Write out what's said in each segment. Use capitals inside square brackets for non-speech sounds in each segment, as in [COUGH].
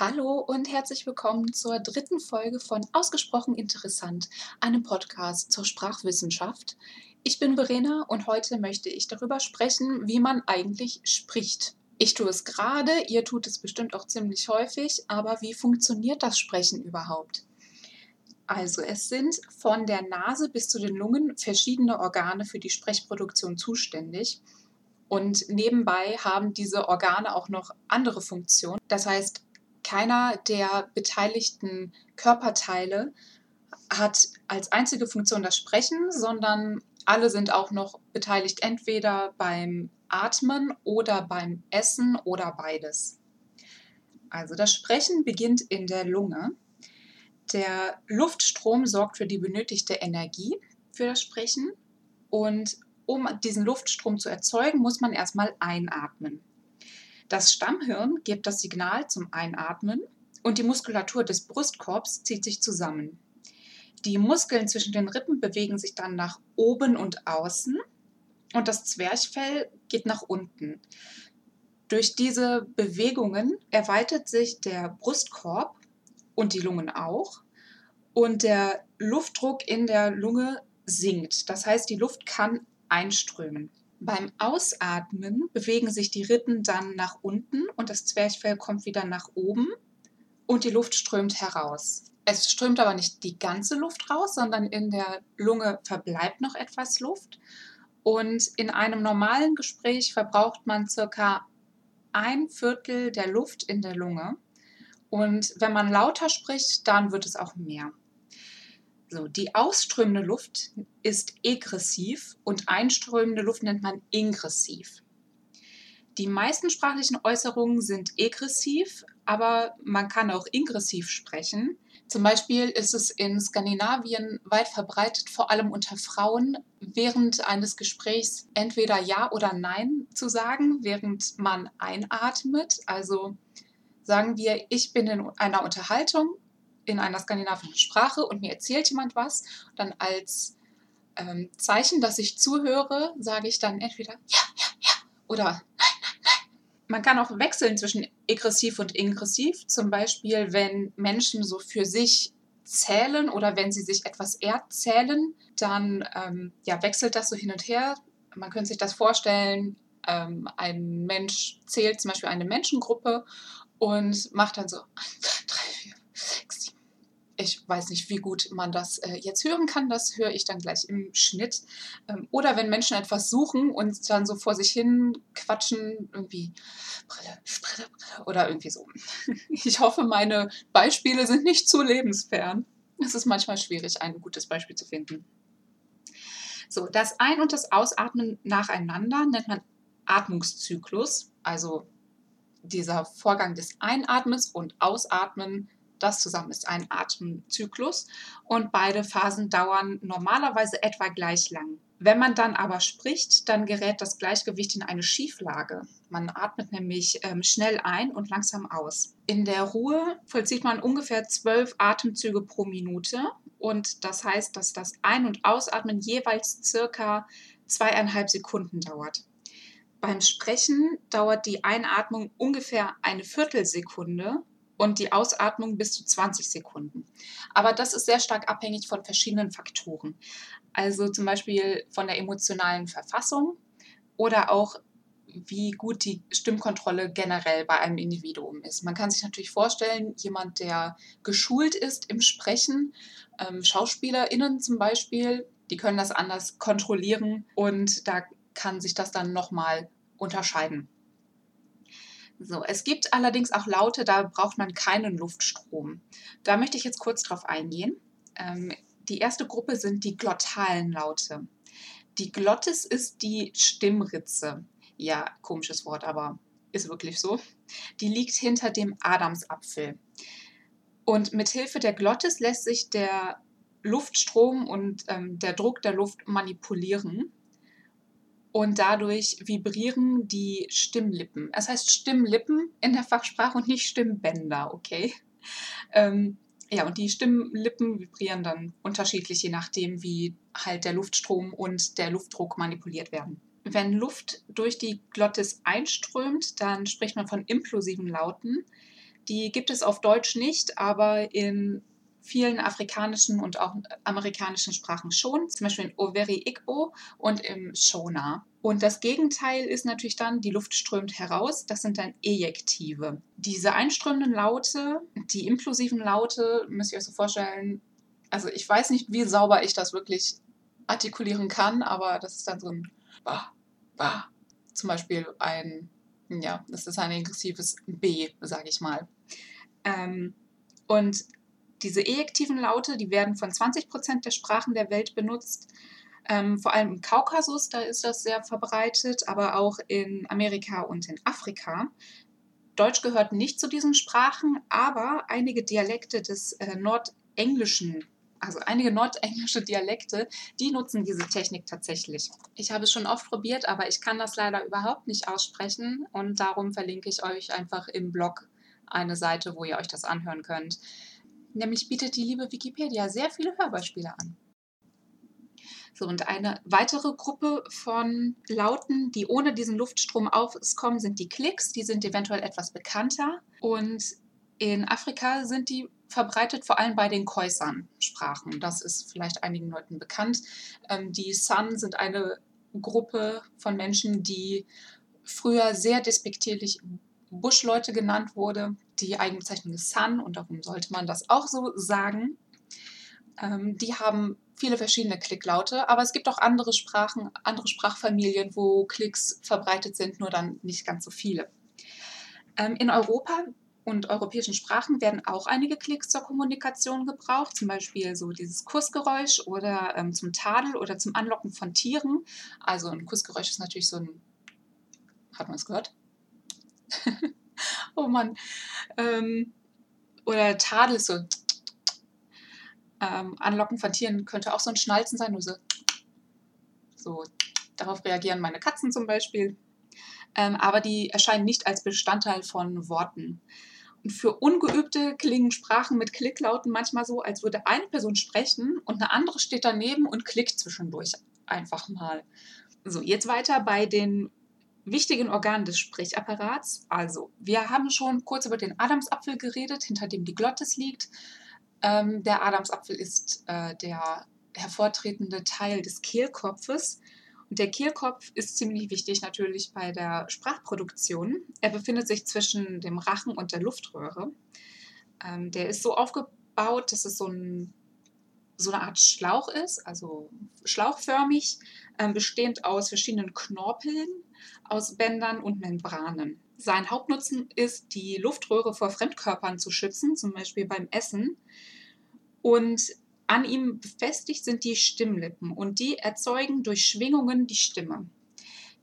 Hallo und herzlich willkommen zur dritten Folge von Ausgesprochen Interessant, einem Podcast zur Sprachwissenschaft. Ich bin Verena und heute möchte ich darüber sprechen, wie man eigentlich spricht. Ich tue es gerade, ihr tut es bestimmt auch ziemlich häufig, aber wie funktioniert das Sprechen überhaupt? Also es sind von der Nase bis zu den Lungen verschiedene Organe für die Sprechproduktion zuständig. Und nebenbei haben diese Organe auch noch andere Funktionen. Das heißt, keiner der beteiligten Körperteile hat als einzige Funktion das Sprechen, sondern alle sind auch noch beteiligt entweder beim Atmen oder beim Essen oder beides. Also das Sprechen beginnt in der Lunge. Der Luftstrom sorgt für die benötigte Energie für das Sprechen und um diesen Luftstrom zu erzeugen, muss man erstmal einatmen. Das Stammhirn gibt das Signal zum Einatmen und die Muskulatur des Brustkorbs zieht sich zusammen. Die Muskeln zwischen den Rippen bewegen sich dann nach oben und außen und das Zwerchfell geht nach unten. Durch diese Bewegungen erweitert sich der Brustkorb und die Lungen auch und der Luftdruck in der Lunge sinkt. Das heißt, die Luft kann einströmen. Beim Ausatmen bewegen sich die Rippen dann nach unten und das Zwerchfell kommt wieder nach oben und die Luft strömt heraus. Es strömt aber nicht die ganze Luft raus, sondern in der Lunge verbleibt noch etwas Luft. Und in einem normalen Gespräch verbraucht man circa ein Viertel der Luft in der Lunge. Und wenn man lauter spricht, dann wird es auch mehr. So, die ausströmende Luft ist egressiv und einströmende Luft nennt man ingressiv. Die meisten sprachlichen Äußerungen sind egressiv, aber man kann auch ingressiv sprechen. Zum Beispiel ist es in Skandinavien weit verbreitet, vor allem unter Frauen, während eines Gesprächs entweder Ja oder Nein zu sagen, während man einatmet. Also sagen wir, ich bin in einer Unterhaltung in einer skandinavischen Sprache und mir erzählt jemand was, dann als ähm, Zeichen, dass ich zuhöre, sage ich dann entweder ja, ja, ja oder nein, nein, nein. Man kann auch wechseln zwischen aggressiv und ingressiv. Zum Beispiel, wenn Menschen so für sich zählen oder wenn sie sich etwas erzählen, dann ähm, ja, wechselt das so hin und her. Man könnte sich das vorstellen, ähm, ein Mensch zählt zum Beispiel eine Menschengruppe und macht dann so 1, 2, 3, 4, 6, 7, ich weiß nicht, wie gut man das äh, jetzt hören kann. Das höre ich dann gleich im Schnitt. Ähm, oder wenn Menschen etwas suchen und dann so vor sich hin quatschen, irgendwie Brille, Brille, Brille oder irgendwie so. [LAUGHS] Ich hoffe, meine Beispiele sind nicht zu lebensfern. Es ist manchmal schwierig, ein gutes Beispiel zu finden. So, das Ein- und das Ausatmen nacheinander nennt man Atmungszyklus, also dieser Vorgang des Einatmens und Ausatmen das zusammen ist ein Atemzyklus und beide Phasen dauern normalerweise etwa gleich lang. Wenn man dann aber spricht, dann gerät das Gleichgewicht in eine Schieflage. Man atmet nämlich ähm, schnell ein und langsam aus. In der Ruhe vollzieht man ungefähr zwölf Atemzüge pro Minute und das heißt, dass das Ein- und Ausatmen jeweils circa zweieinhalb Sekunden dauert. Beim Sprechen dauert die Einatmung ungefähr eine Viertelsekunde und die Ausatmung bis zu 20 Sekunden. Aber das ist sehr stark abhängig von verschiedenen Faktoren. Also zum Beispiel von der emotionalen Verfassung oder auch wie gut die Stimmkontrolle generell bei einem Individuum ist. Man kann sich natürlich vorstellen, jemand, der geschult ist im Sprechen, ähm, SchauspielerInnen zum Beispiel, die können das anders kontrollieren und da kann sich das dann nochmal unterscheiden. So, es gibt allerdings auch Laute, da braucht man keinen Luftstrom. Da möchte ich jetzt kurz drauf eingehen. Ähm, die erste Gruppe sind die glottalen Laute. Die Glottis ist die Stimmritze. Ja, komisches Wort, aber ist wirklich so. Die liegt hinter dem Adamsapfel. Und mit Hilfe der Glottis lässt sich der Luftstrom und ähm, der Druck der Luft manipulieren und dadurch vibrieren die Stimmlippen. Es heißt Stimmlippen in der Fachsprache und nicht Stimmbänder, okay? Ähm, ja, und die Stimmlippen vibrieren dann unterschiedlich, je nachdem, wie halt der Luftstrom und der Luftdruck manipuliert werden. Wenn Luft durch die Glottis einströmt, dann spricht man von implosiven Lauten. Die gibt es auf Deutsch nicht, aber in vielen afrikanischen und auch amerikanischen Sprachen schon, zum Beispiel in Overi Igbo und im Shona. Und das Gegenteil ist natürlich dann, die Luft strömt heraus, das sind dann Ejektive. Diese einströmenden Laute, die implosiven Laute, müsst ihr euch so vorstellen, also ich weiß nicht, wie sauber ich das wirklich artikulieren kann, aber das ist dann so ein Bah, Bah. Zum Beispiel ein, ja, das ist ein aggressives B, sage ich mal. Ähm, und diese ejektiven Laute, die werden von 20 Prozent der Sprachen der Welt benutzt. Ähm, vor allem im Kaukasus, da ist das sehr verbreitet, aber auch in Amerika und in Afrika. Deutsch gehört nicht zu diesen Sprachen, aber einige Dialekte des äh, Nordenglischen, also einige nordenglische Dialekte, die nutzen diese Technik tatsächlich. Ich habe es schon oft probiert, aber ich kann das leider überhaupt nicht aussprechen und darum verlinke ich euch einfach im Blog eine Seite, wo ihr euch das anhören könnt. Nämlich bietet die liebe Wikipedia sehr viele Hörbeispiele an. So, und eine weitere Gruppe von Lauten, die ohne diesen Luftstrom auskommen, sind die Klicks. Die sind eventuell etwas bekannter. Und in Afrika sind die verbreitet, vor allem bei den Khoisan-Sprachen. Das ist vielleicht einigen Leuten bekannt. Ähm, die San sind eine Gruppe von Menschen, die früher sehr despektierlich Buschleute genannt wurde. Die Eigenbezeichnung ist San und darum sollte man das auch so sagen. Ähm, die haben viele verschiedene Klicklaute, aber es gibt auch andere Sprachen, andere Sprachfamilien, wo Klicks verbreitet sind, nur dann nicht ganz so viele. Ähm, in Europa und europäischen Sprachen werden auch einige Klicks zur Kommunikation gebraucht, zum Beispiel so dieses Kussgeräusch oder ähm, zum Tadel oder zum Anlocken von Tieren. Also ein Kussgeräusch ist natürlich so ein, hat man es gehört? [LAUGHS] [LAUGHS] oh Mann. Ähm, oder Tadel ist so. Ähm, Anlocken von Tieren könnte auch so ein Schnalzen sein, nur so. So, darauf reagieren meine Katzen zum Beispiel. Ähm, aber die erscheinen nicht als Bestandteil von Worten. Und für Ungeübte klingen Sprachen mit Klicklauten manchmal so, als würde eine Person sprechen und eine andere steht daneben und klickt zwischendurch einfach mal. So, jetzt weiter bei den wichtigen Organen des Sprechapparats. Also, wir haben schon kurz über den Adamsapfel geredet, hinter dem die Glottis liegt. Ähm, der Adamsapfel ist äh, der hervortretende Teil des Kehlkopfes. Und der Kehlkopf ist ziemlich wichtig natürlich bei der Sprachproduktion. Er befindet sich zwischen dem Rachen und der Luftröhre. Ähm, der ist so aufgebaut, dass es so, ein, so eine Art Schlauch ist, also schlauchförmig, äh, bestehend aus verschiedenen Knorpeln, aus Bändern und Membranen. Sein Hauptnutzen ist, die Luftröhre vor Fremdkörpern zu schützen, zum Beispiel beim Essen. Und an ihm befestigt sind die Stimmlippen und die erzeugen durch Schwingungen die Stimme.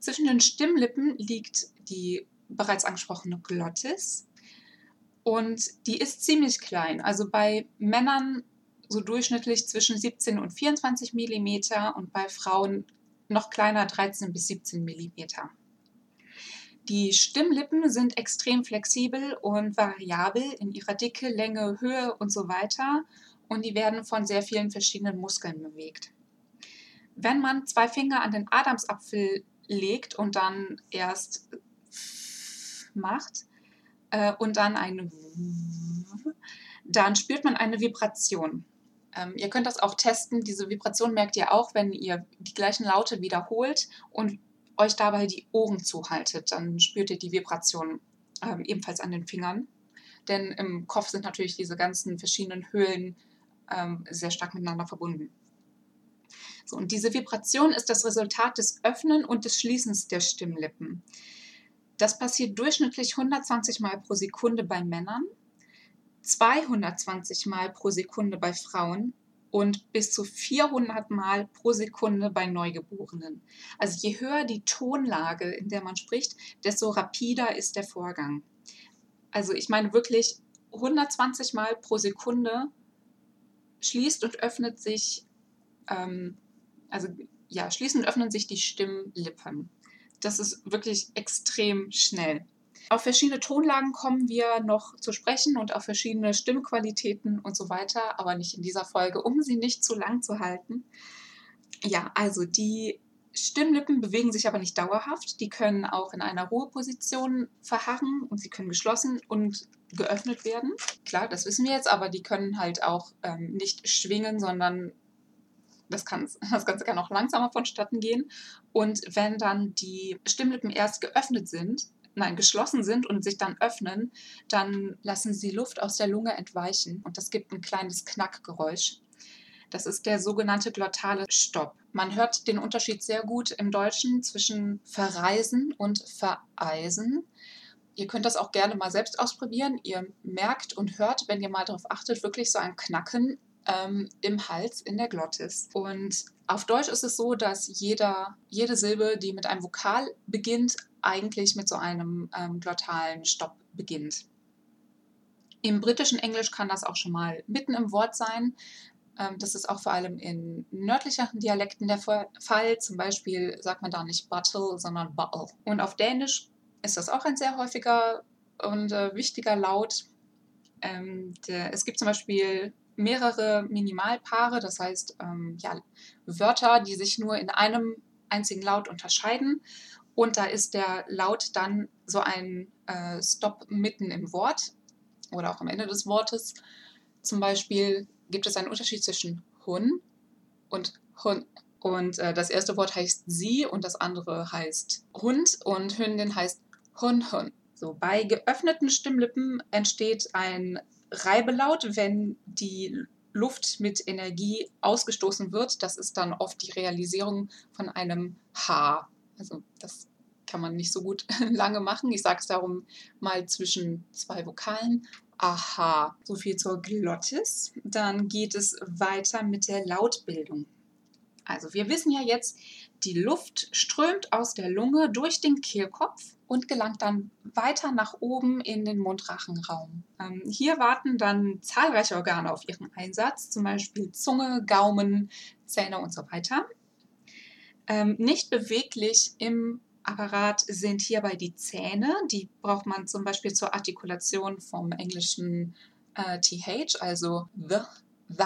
Zwischen den Stimmlippen liegt die bereits angesprochene Glottis und die ist ziemlich klein. Also bei Männern so durchschnittlich zwischen 17 und 24 mm und bei Frauen noch kleiner 13 bis 17 mm. Die Stimmlippen sind extrem flexibel und variabel in ihrer Dicke, Länge, Höhe und so weiter und die werden von sehr vielen verschiedenen Muskeln bewegt. Wenn man zwei Finger an den Adamsapfel legt und dann erst macht äh, und dann ein dann spürt man eine Vibration. Ähm, ihr könnt das auch testen. Diese Vibration merkt ihr auch, wenn ihr die gleichen Laute wiederholt und euch dabei die Ohren zuhaltet. Dann spürt ihr die Vibration ähm, ebenfalls an den Fingern. Denn im Kopf sind natürlich diese ganzen verschiedenen Höhlen ähm, sehr stark miteinander verbunden. So, und diese Vibration ist das Resultat des Öffnen und des Schließens der Stimmlippen. Das passiert durchschnittlich 120 Mal pro Sekunde bei Männern 220 Mal pro Sekunde bei Frauen und bis zu 400 Mal pro Sekunde bei Neugeborenen. Also je höher die Tonlage, in der man spricht, desto rapider ist der Vorgang. Also ich meine wirklich 120 Mal pro Sekunde schließt und öffnet sich, ähm, also ja, schließen und öffnen sich die Stimmlippen. Das ist wirklich extrem schnell. Auf verschiedene Tonlagen kommen wir noch zu sprechen und auf verschiedene Stimmqualitäten und so weiter, aber nicht in dieser Folge, um sie nicht zu lang zu halten. Ja, also die Stimmlippen bewegen sich aber nicht dauerhaft. Die können auch in einer Ruheposition verharren und sie können geschlossen und geöffnet werden. Klar, das wissen wir jetzt, aber die können halt auch ähm, nicht schwingen, sondern das, [LAUGHS] das Ganze kann auch langsamer vonstatten gehen. Und wenn dann die Stimmlippen erst geöffnet sind, nein, geschlossen sind und sich dann öffnen, dann lassen sie Luft aus der Lunge entweichen und das gibt ein kleines Knackgeräusch. Das ist der sogenannte glottale Stopp. Man hört den Unterschied sehr gut im Deutschen zwischen verreisen und vereisen. Ihr könnt das auch gerne mal selbst ausprobieren. Ihr merkt und hört, wenn ihr mal darauf achtet, wirklich so ein Knacken ähm, im Hals, in der Glottis. Und auf Deutsch ist es so, dass jeder, jede Silbe, die mit einem Vokal beginnt, eigentlich mit so einem ähm, glottalen Stopp beginnt. Im britischen Englisch kann das auch schon mal mitten im Wort sein. Ähm, das ist auch vor allem in nördlicheren Dialekten der Fall. Zum Beispiel sagt man da nicht bottle, sondern bottle. Und auf Dänisch ist das auch ein sehr häufiger und äh, wichtiger Laut. Ähm, der, es gibt zum Beispiel mehrere Minimalpaare, das heißt ähm, ja, Wörter, die sich nur in einem einzigen Laut unterscheiden. Und da ist der Laut dann so ein äh, Stop mitten im Wort oder auch am Ende des Wortes. Zum Beispiel gibt es einen Unterschied zwischen Hun und Hun. Und äh, das erste Wort heißt sie und das andere heißt Hund und Hündin heißt Hun Hun. So, bei geöffneten Stimmlippen entsteht ein Reibelaut, wenn die Luft mit Energie ausgestoßen wird. Das ist dann oft die Realisierung von einem H. Also das kann man nicht so gut [LAUGHS] lange machen. Ich sage es darum mal zwischen zwei Vokalen. Aha, so viel zur Glottis. Dann geht es weiter mit der Lautbildung. Also wir wissen ja jetzt, die Luft strömt aus der Lunge durch den Kehlkopf und gelangt dann weiter nach oben in den Mundrachenraum. Ähm, hier warten dann zahlreiche Organe auf ihren Einsatz, zum Beispiel Zunge, Gaumen, Zähne und so weiter. Ähm, nicht beweglich im Apparat sind hierbei die Zähne. Die braucht man zum Beispiel zur Artikulation vom englischen äh, TH, also the, the,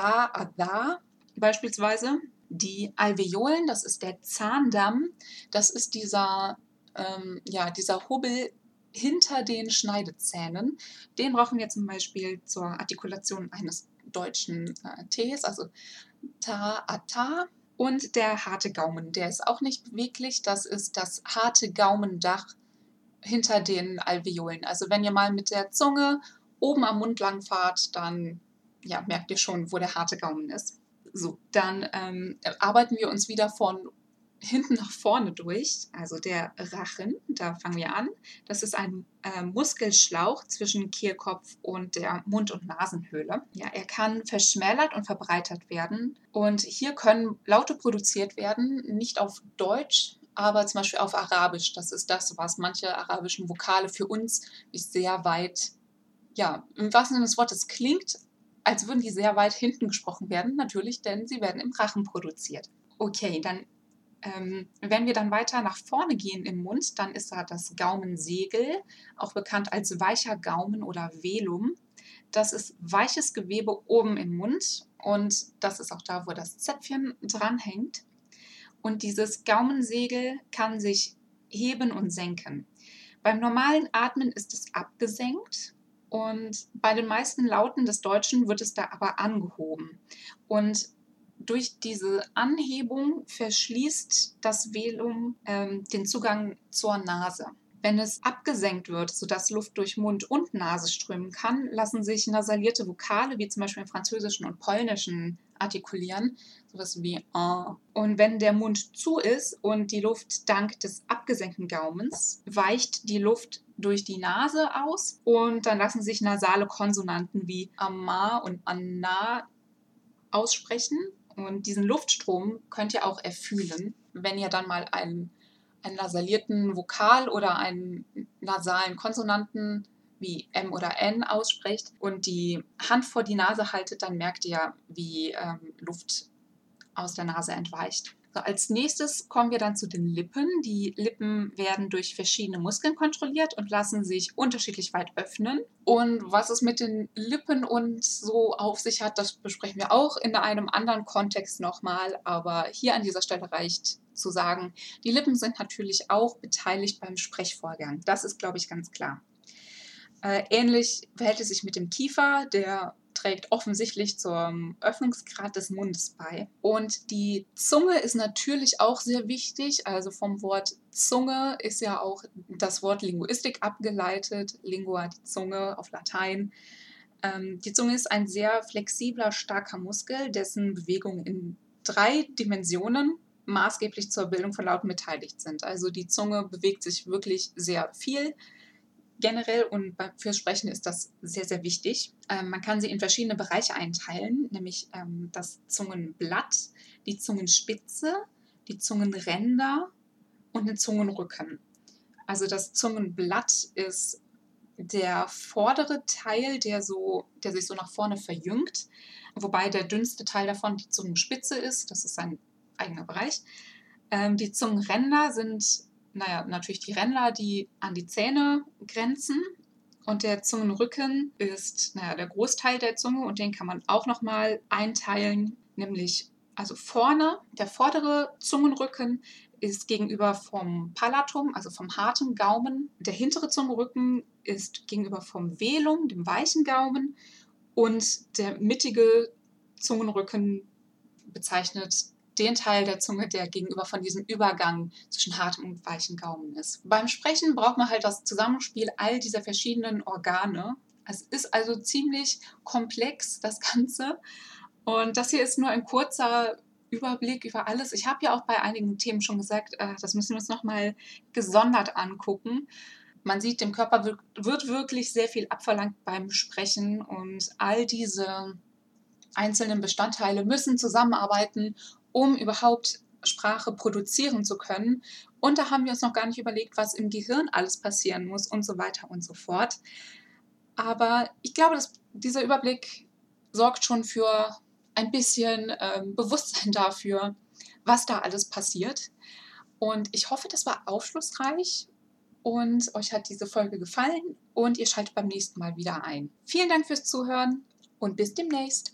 the beispielsweise. Die Alveolen, das ist der Zahndamm, das ist dieser, ähm, ja, dieser Hubbel hinter den Schneidezähnen. Den brauchen wir zum Beispiel zur Artikulation eines deutschen äh, Ts, also ta, ata. Und der harte Gaumen, der ist auch nicht beweglich. Das ist das harte Gaumendach hinter den Alveolen. Also wenn ihr mal mit der Zunge oben am Mund lang fahrt, dann ja, merkt ihr schon, wo der harte Gaumen ist. So, dann ähm, arbeiten wir uns wieder von hinten nach vorne durch, also der Rachen, da fangen wir an. Das ist ein äh, Muskelschlauch zwischen Kehlkopf und der Mund- und Nasenhöhle. Ja, er kann verschmälert und verbreitert werden und hier können Laute produziert werden, nicht auf Deutsch, aber zum Beispiel auf Arabisch. Das ist das, was manche arabischen Vokale für uns sehr weit, ja, im wahrsten Sinne des Wortes klingt, als würden die sehr weit hinten gesprochen werden, natürlich, denn sie werden im Rachen produziert. Okay, dann, ähm, wenn wir dann weiter nach vorne gehen im Mund, dann ist da das Gaumensegel, auch bekannt als weicher Gaumen oder Velum. Das ist weiches Gewebe oben im Mund und das ist auch da, wo das Zäpfchen dranhängt. Und dieses Gaumensegel kann sich heben und senken. Beim normalen Atmen ist es abgesenkt und bei den meisten Lauten des Deutschen wird es da aber angehoben. Und durch diese Anhebung verschließt das Velum ähm, den Zugang zur Nase. Wenn es abgesenkt wird, sodass Luft durch Mund und Nase strömen kann, lassen sich nasalierte Vokale, wie zum Beispiel im Französischen und Polnischen, artikulieren, sowas wie uh. Und wenn der Mund zu ist und die Luft dank des abgesenkten Gaumens, weicht die Luft durch die Nase aus und dann lassen sich nasale Konsonanten wie ama und anna aussprechen. Und diesen Luftstrom könnt ihr auch erfühlen, wenn ihr dann mal einen, einen nasalierten Vokal oder einen nasalen Konsonanten wie M oder N aussprecht und die Hand vor die Nase haltet, dann merkt ihr, wie ähm, Luft aus der Nase entweicht. So, als nächstes kommen wir dann zu den Lippen. Die Lippen werden durch verschiedene Muskeln kontrolliert und lassen sich unterschiedlich weit öffnen. Und was es mit den Lippen und so auf sich hat, das besprechen wir auch in einem anderen Kontext nochmal. Aber hier an dieser Stelle reicht zu sagen, die Lippen sind natürlich auch beteiligt beim Sprechvorgang. Das ist, glaube ich, ganz klar. Äh, ähnlich verhält es sich mit dem Kiefer, der trägt offensichtlich zum Öffnungsgrad des Mundes bei. Und die Zunge ist natürlich auch sehr wichtig. Also vom Wort Zunge ist ja auch das Wort Linguistik abgeleitet. Lingua, die Zunge auf Latein. Ähm, die Zunge ist ein sehr flexibler, starker Muskel, dessen Bewegungen in drei Dimensionen maßgeblich zur Bildung von Lauten beteiligt sind. Also die Zunge bewegt sich wirklich sehr viel generell und fürs Sprechen ist das sehr, sehr wichtig. Ähm, man kann sie in verschiedene Bereiche einteilen, nämlich ähm, das Zungenblatt, die Zungenspitze, die Zungenränder und den Zungenrücken. Also das Zungenblatt ist der vordere Teil, der, so, der sich so nach vorne verjüngt, wobei der dünnste Teil davon die Zungenspitze ist. Das ist sein eigener Bereich. Ähm, die Zungenränder sind naja, natürlich die Ränder, die an die Zähne grenzen. Und der Zungenrücken ist naja, der Großteil der Zunge und den kann man auch nochmal einteilen, nämlich also vorne, der vordere Zungenrücken ist gegenüber vom Palatum, also vom harten Gaumen. Der hintere Zungenrücken ist gegenüber vom Velum, dem weichen Gaumen. Und der mittige Zungenrücken bezeichnet den Teil der Zunge, der gegenüber von diesem Übergang zwischen hartem und weichen Gaumen ist. Beim Sprechen braucht man halt das Zusammenspiel all dieser verschiedenen Organe. Es ist also ziemlich komplex, das Ganze. Und das hier ist nur ein kurzer Überblick über alles. Ich habe ja auch bei einigen Themen schon gesagt, äh, das müssen wir uns nochmal gesondert angucken. Man sieht, dem Körper wird wirklich sehr viel abverlangt beim Sprechen und all diese einzelnen Bestandteile müssen zusammenarbeiten, um überhaupt Sprache produzieren zu können. Und da haben wir uns noch gar nicht überlegt, was im Gehirn alles passieren muss und so weiter und so fort. Aber ich glaube, dass dieser Überblick sorgt schon für ein bisschen ähm, Bewusstsein [LAUGHS] dafür, was da alles passiert. Und ich hoffe, das war aufschlussreich und euch hat diese Folge gefallen und ihr schaltet beim nächsten Mal wieder ein. Vielen Dank fürs Zuhören und bis demnächst.